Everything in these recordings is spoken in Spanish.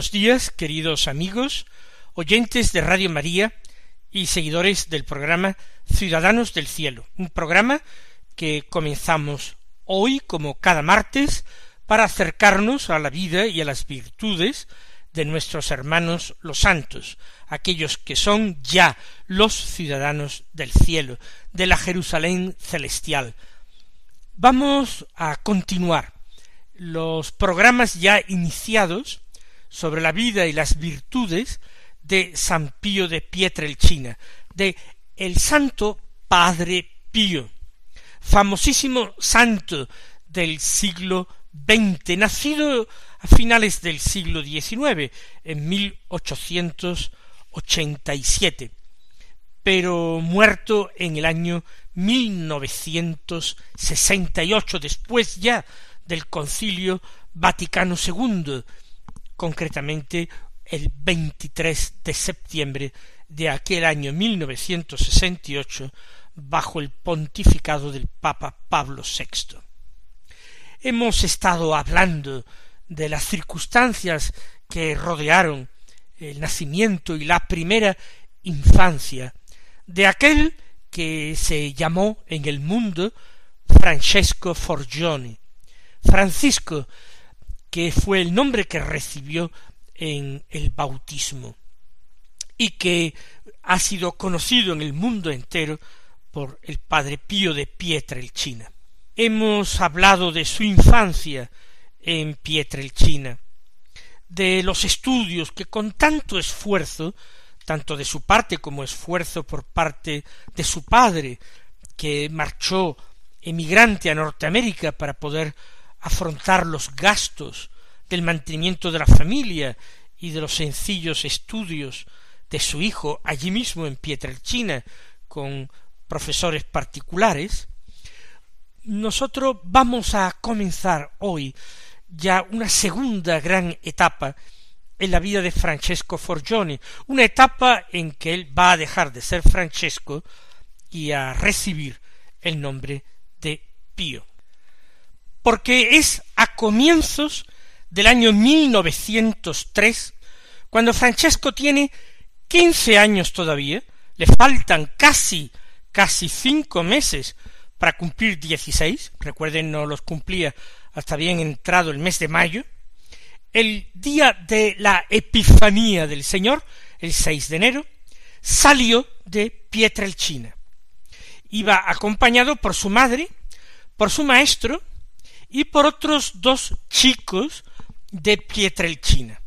Buenos días, queridos amigos, oyentes de Radio María y seguidores del programa Ciudadanos del Cielo, un programa que comenzamos hoy como cada martes para acercarnos a la vida y a las virtudes de nuestros hermanos los santos, aquellos que son ya los ciudadanos del cielo, de la Jerusalén celestial. Vamos a continuar los programas ya iniciados sobre la vida y las virtudes de San Pío de Pietrelcina, de el Santo Padre Pío, famosísimo santo del siglo XX, nacido a finales del siglo XIX, en mil ochocientos ochenta y siete, pero muerto en el año mil novecientos sesenta y ocho, después ya del Concilio Vaticano II, concretamente el 23 de septiembre de aquel año 1968 bajo el pontificado del Papa Pablo VI. Hemos estado hablando de las circunstancias que rodearon el nacimiento y la primera infancia de aquel que se llamó en el mundo Francesco Forgione, Francisco que fue el nombre que recibió en el bautismo y que ha sido conocido en el mundo entero por el padre Pío de Pietrelcina. Hemos hablado de su infancia en Pietrelcina, de los estudios que con tanto esfuerzo, tanto de su parte como esfuerzo por parte de su padre, que marchó emigrante a Norteamérica para poder afrontar los gastos del mantenimiento de la familia y de los sencillos estudios de su hijo allí mismo en Pietrelcina con profesores particulares, nosotros vamos a comenzar hoy ya una segunda gran etapa en la vida de Francesco Forgione, una etapa en que él va a dejar de ser Francesco y a recibir el nombre de Pío porque es a comienzos del año 1903 cuando Francesco tiene quince años todavía, le faltan casi, casi cinco meses para cumplir dieciséis, recuerden no los cumplía hasta bien entrado el mes de mayo, el día de la Epifanía del Señor, el 6 de enero, salió de Pietrelcina. Iba acompañado por su madre, por su maestro, y por otros dos chicos de Pietrelcina.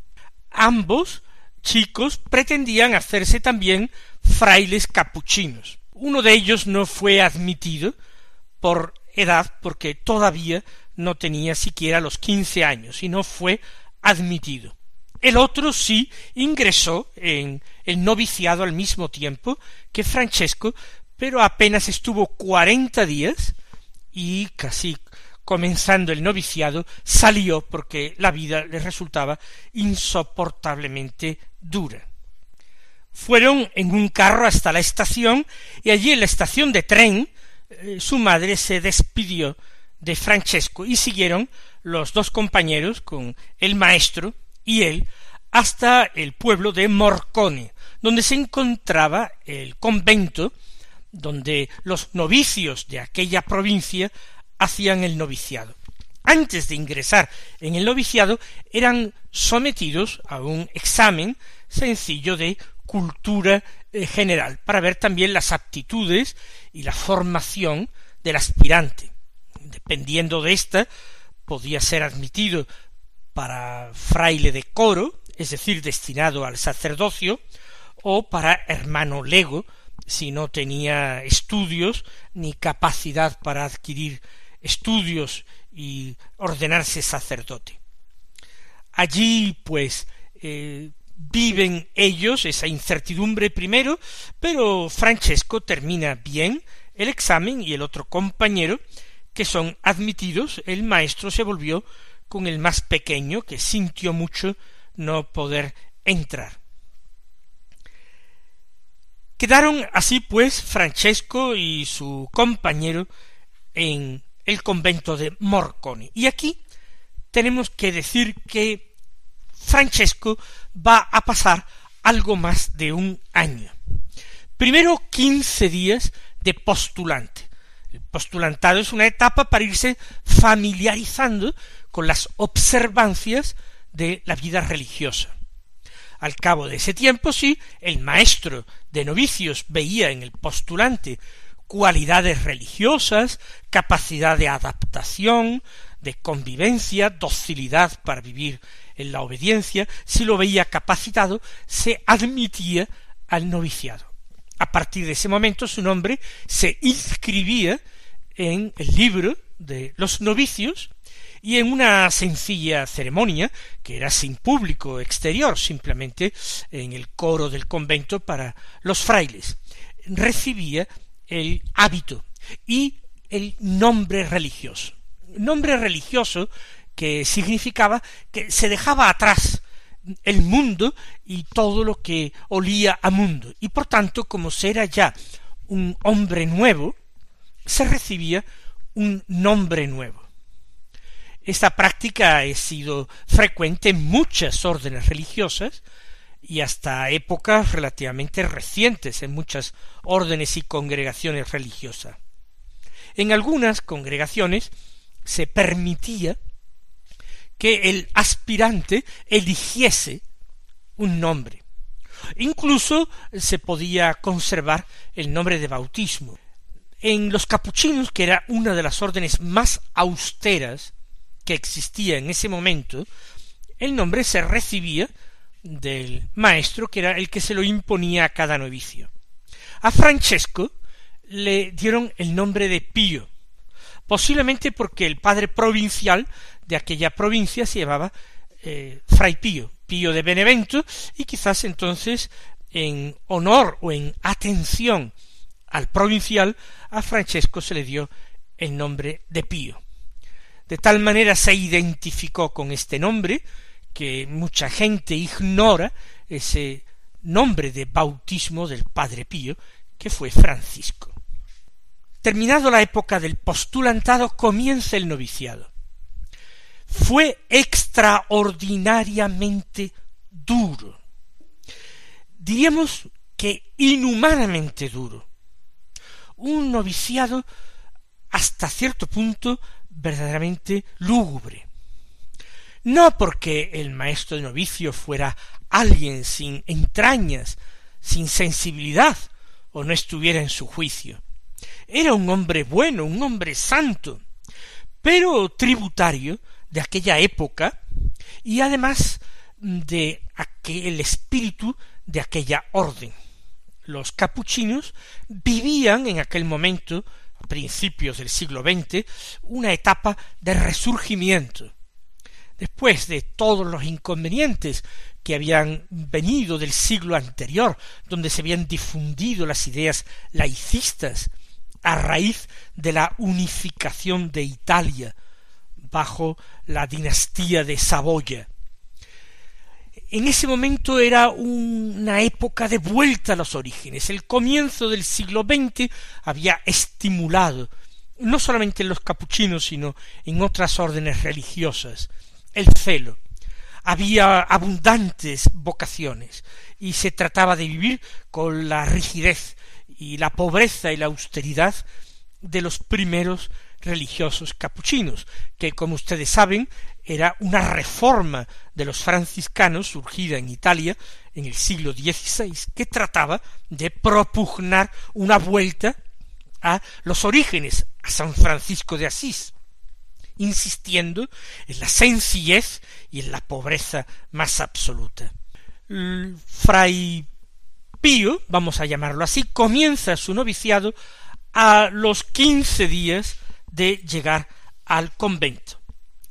Ambos chicos pretendían hacerse también frailes capuchinos. Uno de ellos no fue admitido por edad porque todavía no tenía siquiera los quince años y no fue admitido. El otro sí ingresó en el noviciado al mismo tiempo que Francesco, pero apenas estuvo cuarenta días y casi comenzando el noviciado, salió porque la vida le resultaba insoportablemente dura. Fueron en un carro hasta la estación y allí en la estación de tren eh, su madre se despidió de Francesco y siguieron los dos compañeros con el maestro y él hasta el pueblo de Morcone, donde se encontraba el convento donde los novicios de aquella provincia hacían el noviciado. Antes de ingresar en el noviciado eran sometidos a un examen sencillo de cultura eh, general para ver también las aptitudes y la formación del aspirante. Dependiendo de ésta, podía ser admitido para fraile de coro, es decir, destinado al sacerdocio, o para hermano lego, si no tenía estudios ni capacidad para adquirir estudios y ordenarse sacerdote. Allí, pues, eh, viven ellos esa incertidumbre primero, pero Francesco termina bien el examen y el otro compañero, que son admitidos, el maestro se volvió con el más pequeño, que sintió mucho no poder entrar. Quedaron así pues Francesco y su compañero en el convento de Morconi. Y aquí tenemos que decir que Francesco va a pasar algo más de un año. Primero quince días de postulante. El postulantado es una etapa para irse familiarizando con las observancias de la vida religiosa. Al cabo de ese tiempo, sí, el maestro de novicios veía en el postulante cualidades religiosas, capacidad de adaptación, de convivencia, docilidad para vivir en la obediencia, si lo veía capacitado, se admitía al noviciado. A partir de ese momento su nombre se inscribía en el libro de los novicios y en una sencilla ceremonia, que era sin público exterior, simplemente en el coro del convento para los frailes, recibía el hábito y el nombre religioso. Nombre religioso que significaba que se dejaba atrás el mundo y todo lo que olía a mundo, y por tanto, como se era ya un hombre nuevo, se recibía un nombre nuevo. Esta práctica ha sido frecuente en muchas órdenes religiosas y hasta épocas relativamente recientes en muchas órdenes y congregaciones religiosas. En algunas congregaciones se permitía que el aspirante eligiese un nombre. Incluso se podía conservar el nombre de bautismo. En los capuchinos, que era una de las órdenes más austeras que existía en ese momento, el nombre se recibía del maestro, que era el que se lo imponía a cada novicio. A Francesco le dieron el nombre de Pío, posiblemente porque el padre provincial de aquella provincia se llamaba eh, Fray Pío, Pío de Benevento, y quizás entonces en honor o en atención al provincial, a Francesco se le dio el nombre de Pío. De tal manera se identificó con este nombre que mucha gente ignora ese nombre de bautismo del Padre Pío, que fue Francisco. Terminado la época del postulantado, comienza el noviciado. Fue extraordinariamente duro. Diríamos que inhumanamente duro. Un noviciado hasta cierto punto verdaderamente lúgubre. No porque el maestro de novicio fuera alguien sin entrañas, sin sensibilidad, o no estuviera en su juicio. Era un hombre bueno, un hombre santo, pero tributario de aquella época y además de aquel espíritu de aquella orden. Los capuchinos vivían en aquel momento principios del siglo XX, una etapa de resurgimiento. Después de todos los inconvenientes que habían venido del siglo anterior, donde se habían difundido las ideas laicistas a raíz de la unificación de Italia bajo la dinastía de Saboya, en ese momento era una época de vuelta a los orígenes. El comienzo del siglo XX había estimulado, no solamente en los capuchinos, sino en otras órdenes religiosas, el celo. Había abundantes vocaciones y se trataba de vivir con la rigidez y la pobreza y la austeridad de los primeros religiosos capuchinos, que como ustedes saben era una reforma de los franciscanos surgida en Italia en el siglo XVI, que trataba de propugnar una vuelta a los orígenes, a San Francisco de Asís. Insistiendo en la sencillez y en la pobreza más absoluta. Fray Pío, vamos a llamarlo así, comienza su noviciado a los quince días de llegar al convento.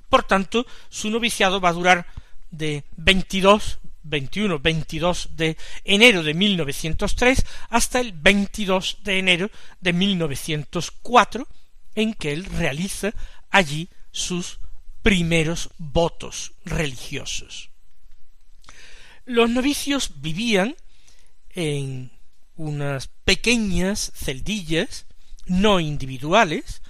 Por tanto, su noviciado va a durar de 22, 21, 22 de enero de 1903 hasta el 22 de enero de 1904, en que él realiza allí sus primeros votos religiosos. Los novicios vivían en unas pequeñas celdillas no individuales,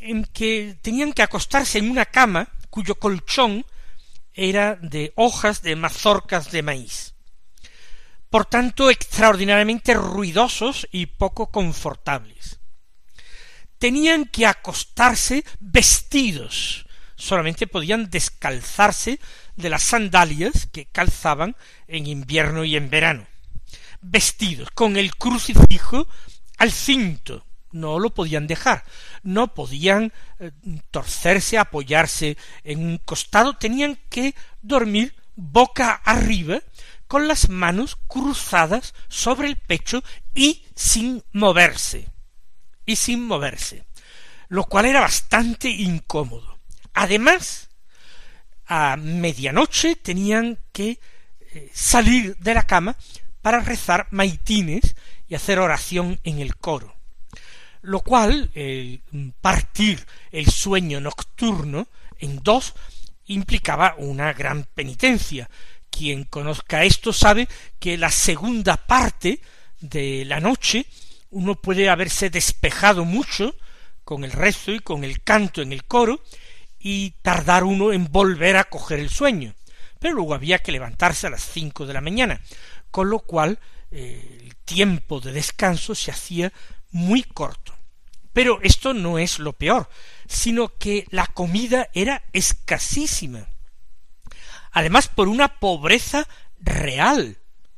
en que tenían que acostarse en una cama cuyo colchón era de hojas de mazorcas de maíz. Por tanto, extraordinariamente ruidosos y poco confortables. Tenían que acostarse vestidos, solamente podían descalzarse de las sandalias que calzaban en invierno y en verano. Vestidos, con el crucifijo al cinto, no lo podían dejar, no podían eh, torcerse, apoyarse en un costado, tenían que dormir boca arriba, con las manos cruzadas sobre el pecho y sin moverse, y sin moverse, lo cual era bastante incómodo. Además, a medianoche tenían que eh, salir de la cama para rezar maitines y hacer oración en el coro lo cual partir el sueño nocturno en dos implicaba una gran penitencia. Quien conozca esto sabe que la segunda parte de la noche uno puede haberse despejado mucho con el rezo y con el canto en el coro y tardar uno en volver a coger el sueño. Pero luego había que levantarse a las cinco de la mañana, con lo cual eh, el tiempo de descanso se hacía muy corto. Pero esto no es lo peor, sino que la comida era escasísima. Además, por una pobreza real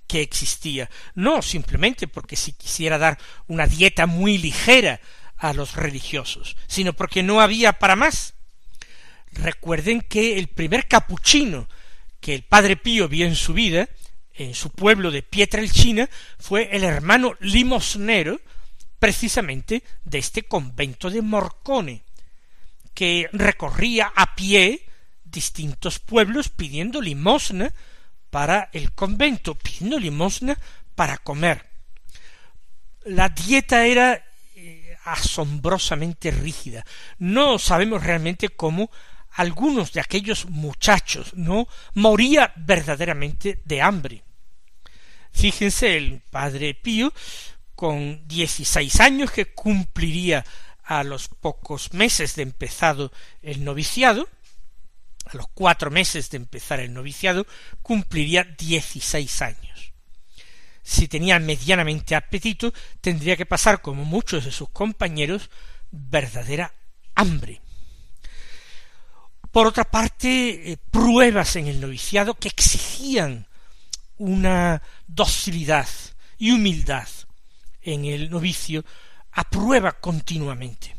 que existía, no simplemente porque si quisiera dar una dieta muy ligera a los religiosos, sino porque no había para más. Recuerden que el primer capuchino que el padre Pío vio en su vida, en su pueblo de Pietrelcina, fue el hermano limosnero precisamente de este convento de Morcone, que recorría a pie distintos pueblos pidiendo limosna para el convento, pidiendo limosna para comer. La dieta era eh, asombrosamente rígida. No sabemos realmente cómo algunos de aquellos muchachos no moría verdaderamente de hambre. Fíjense, el padre Pío con dieciséis años que cumpliría a los pocos meses de empezado el noviciado, a los cuatro meses de empezar el noviciado, cumpliría dieciséis años. Si tenía medianamente apetito, tendría que pasar, como muchos de sus compañeros, verdadera hambre. Por otra parte, eh, pruebas en el noviciado que exigían una docilidad y humildad en el novicio a prueba continuamente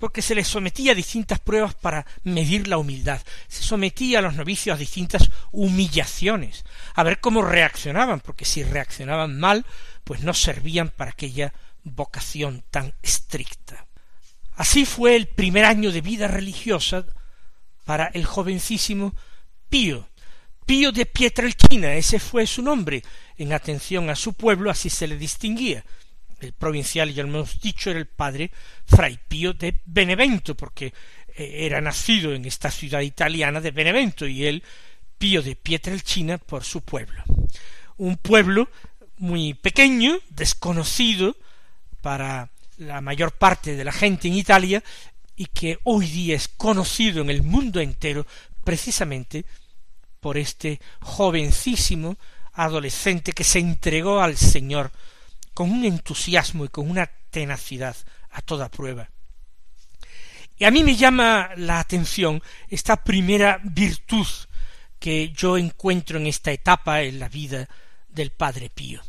porque se les sometía a distintas pruebas para medir la humildad, se sometía a los novicios a distintas humillaciones, a ver cómo reaccionaban, porque si reaccionaban mal, pues no servían para aquella vocación tan estricta. Así fue el primer año de vida religiosa para el jovencísimo Pío, Pío de Pietrelcina, ese fue su nombre, en atención a su pueblo así se le distinguía. El provincial, ya lo hemos dicho, era el padre Fray Pío de Benevento, porque eh, era nacido en esta ciudad italiana de Benevento, y él Pío de Pietrelcina por su pueblo. Un pueblo muy pequeño, desconocido para la mayor parte de la gente en Italia, y que hoy día es conocido en el mundo entero precisamente por este jovencísimo adolescente que se entregó al Señor con un entusiasmo y con una tenacidad a toda prueba. Y a mí me llama la atención esta primera virtud que yo encuentro en esta etapa en la vida del Padre Pío.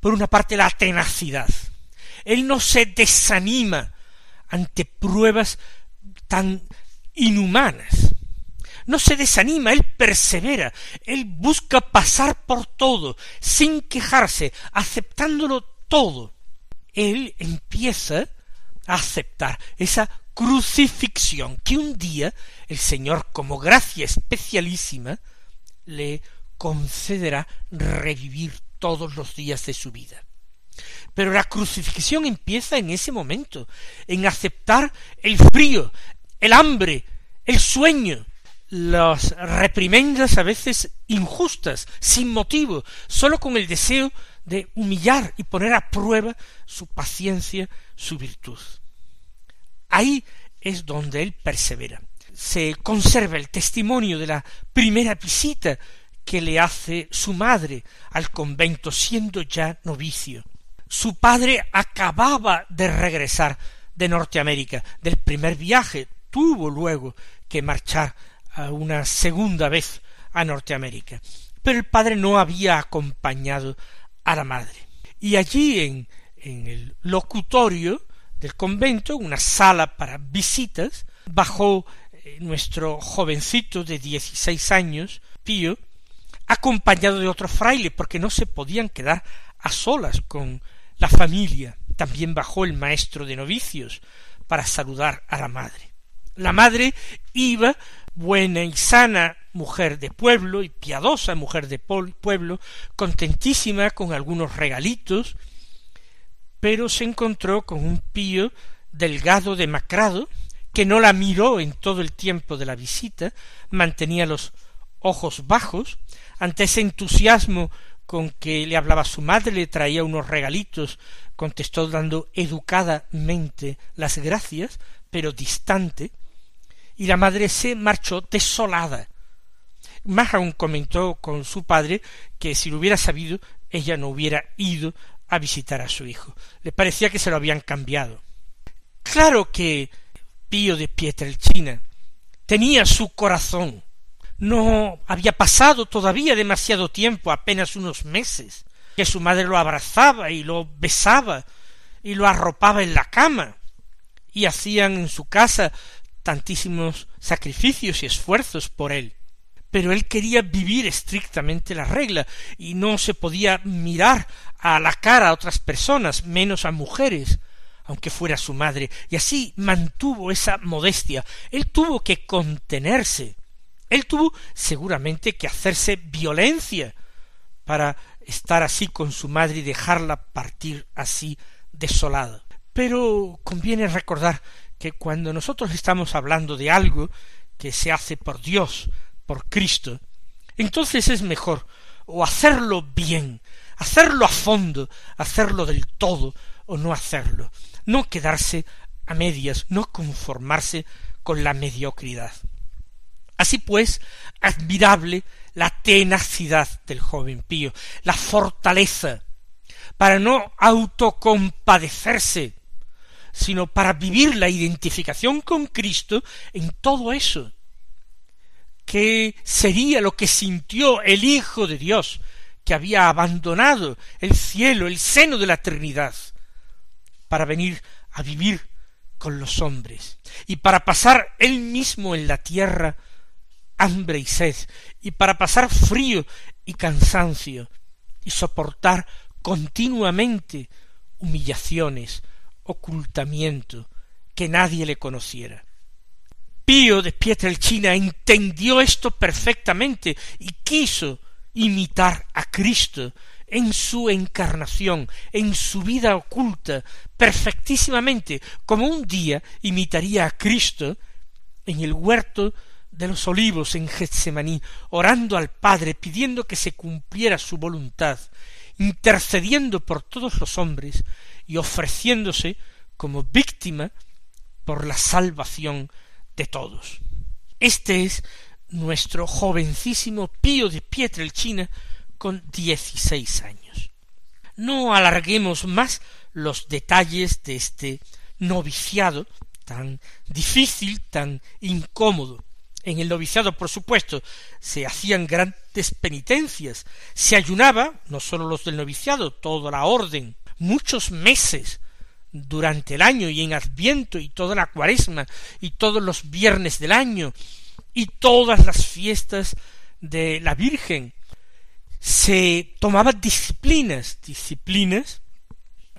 Por una parte, la tenacidad. Él no se desanima ante pruebas tan inhumanas. No se desanima, él persevera, él busca pasar por todo, sin quejarse, aceptándolo todo. Él empieza a aceptar esa crucifixión que un día el Señor, como gracia especialísima, le concederá revivir todos los días de su vida. Pero la crucifixión empieza en ese momento, en aceptar el frío, el hambre, el sueño, las reprimendas a veces injustas, sin motivo, sólo con el deseo de humillar y poner a prueba su paciencia, su virtud. Ahí es donde él persevera. Se conserva el testimonio de la primera visita que le hace su madre al convento siendo ya novicio. Su padre acababa de regresar de Norteamérica, del primer viaje, tuvo luego que marchar una segunda vez a Norteamérica. Pero el padre no había acompañado a la madre. Y allí en, el locutorio del convento, una sala para visitas, bajó eh, nuestro jovencito de dieciséis años, Pío, acompañado de otro fraile, porque no se podían quedar a solas con la familia. También bajó el maestro de novicios para saludar a la madre. La madre iba, buena y sana mujer de pueblo y piadosa mujer de pueblo, contentísima con algunos regalitos, pero se encontró con un pío delgado demacrado, que no la miró en todo el tiempo de la visita, mantenía los ojos bajos, ante ese entusiasmo con que le hablaba su madre, le traía unos regalitos, contestó dando educadamente las gracias, pero distante, y la madre se marchó desolada. Más aún comentó con su padre que si lo hubiera sabido, ella no hubiera ido a visitar a su hijo. Le parecía que se lo habían cambiado. Claro que Pío de Pietrelcina tenía su corazón. No había pasado todavía demasiado tiempo, apenas unos meses, que su madre lo abrazaba y lo besaba y lo arropaba en la cama y hacían en su casa tantísimos sacrificios y esfuerzos por él. Pero él quería vivir estrictamente la regla y no se podía mirar a la cara a otras personas, menos a mujeres, aunque fuera su madre, y así mantuvo esa modestia. Él tuvo que contenerse. Él tuvo seguramente que hacerse violencia para estar así con su madre y dejarla partir así desolada. Pero conviene recordar que cuando nosotros estamos hablando de algo que se hace por Dios, por Cristo, entonces es mejor o hacerlo bien, hacerlo a fondo, hacerlo del todo, o no hacerlo, no quedarse a medias, no conformarse con la mediocridad. Así pues, admirable la tenacidad del joven Pío, la fortaleza, para no autocompadecerse sino para vivir la identificación con Cristo en todo eso. ¿Qué sería lo que sintió el Hijo de Dios, que había abandonado el cielo, el seno de la Trinidad, para venir a vivir con los hombres, y para pasar él mismo en la tierra hambre y sed, y para pasar frío y cansancio, y soportar continuamente humillaciones, ocultamiento, que nadie le conociera. Pío de Pietrelcina entendió esto perfectamente y quiso imitar a Cristo en su encarnación, en su vida oculta, perfectísimamente, como un día imitaría a Cristo en el huerto de los olivos en Getsemaní, orando al Padre, pidiendo que se cumpliera su voluntad, intercediendo por todos los hombres y ofreciéndose como víctima por la salvación de todos. Este es nuestro jovencísimo Pío de Pietrelcina con dieciséis años. No alarguemos más los detalles de este noviciado tan difícil, tan incómodo. En el noviciado, por supuesto, se hacían grandes penitencias, se ayunaba, no sólo los del noviciado, toda la orden, muchos meses durante el año y en Adviento y toda la cuaresma y todos los viernes del año y todas las fiestas de la Virgen, se tomaba disciplinas, disciplinas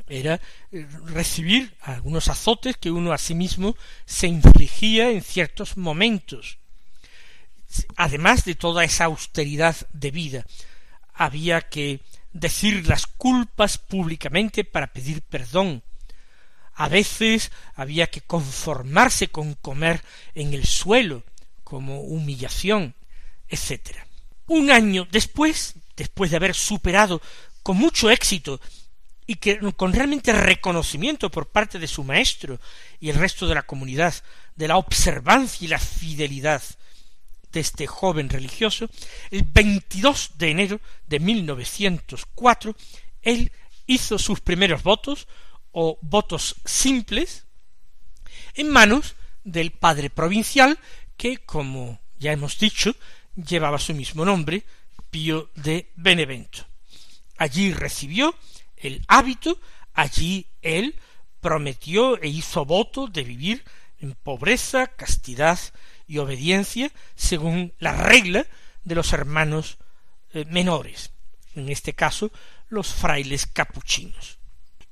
era eh, recibir algunos azotes que uno a sí mismo se infligía en ciertos momentos. Además de toda esa austeridad de vida, había que decir las culpas públicamente para pedir perdón. A veces había que conformarse con comer en el suelo como humillación, etc. Un año después, después de haber superado con mucho éxito y que con realmente reconocimiento por parte de su maestro y el resto de la comunidad de la observancia y la fidelidad de este joven religioso, el 22 de enero de 1904, él hizo sus primeros votos, o votos simples, en manos del padre provincial, que, como ya hemos dicho, llevaba su mismo nombre, Pío de Benevento. Allí recibió el hábito, allí él prometió e hizo voto de vivir en pobreza, castidad y obediencia según la regla de los hermanos eh, menores, en este caso los frailes capuchinos.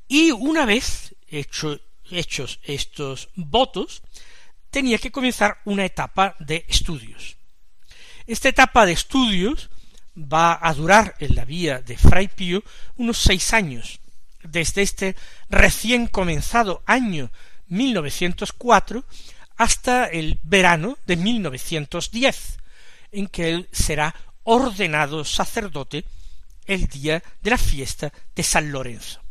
Y una vez hechos estos votos, tenía que comenzar una etapa de estudios. Esta etapa de estudios va a durar en la vía de Fray Pío unos seis años, desde este recién comenzado año 1904 hasta el verano de 1910, en que él será ordenado sacerdote el día de la fiesta de San Lorenzo.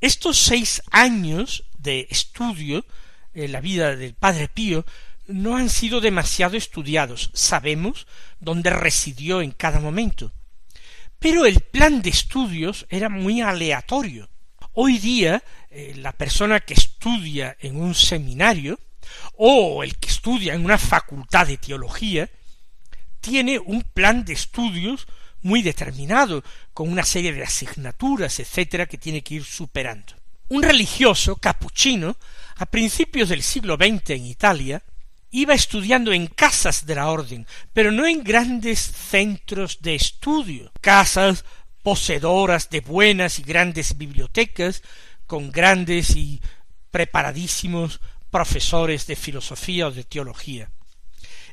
Estos seis años de estudio en la vida del Padre Pío no han sido demasiado estudiados. Sabemos dónde residió en cada momento. Pero el plan de estudios era muy aleatorio. Hoy día eh, la persona que estudia en un seminario o el que estudia en una facultad de teología tiene un plan de estudios muy determinado, con una serie de asignaturas, etcétera, que tiene que ir superando. Un religioso capuchino, a principios del siglo XX en Italia, iba estudiando en casas de la orden, pero no en grandes centros de estudio, casas poseedoras de buenas y grandes bibliotecas, con grandes y preparadísimos profesores de filosofía o de teología.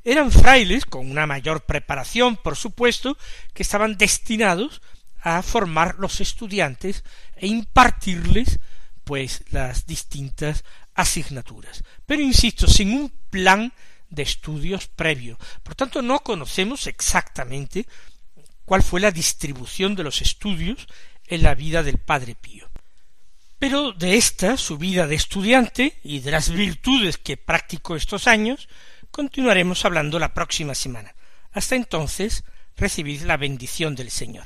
Eran frailes con una mayor preparación, por supuesto, que estaban destinados a formar los estudiantes e impartirles pues las distintas asignaturas. Pero insisto, sin un plan de estudios previo. Por tanto, no conocemos exactamente cuál fue la distribución de los estudios en la vida del Padre Pío. Pero de esta, su vida de estudiante, y de las virtudes que practicó estos años, continuaremos hablando la próxima semana. Hasta entonces, recibid la bendición del Señor.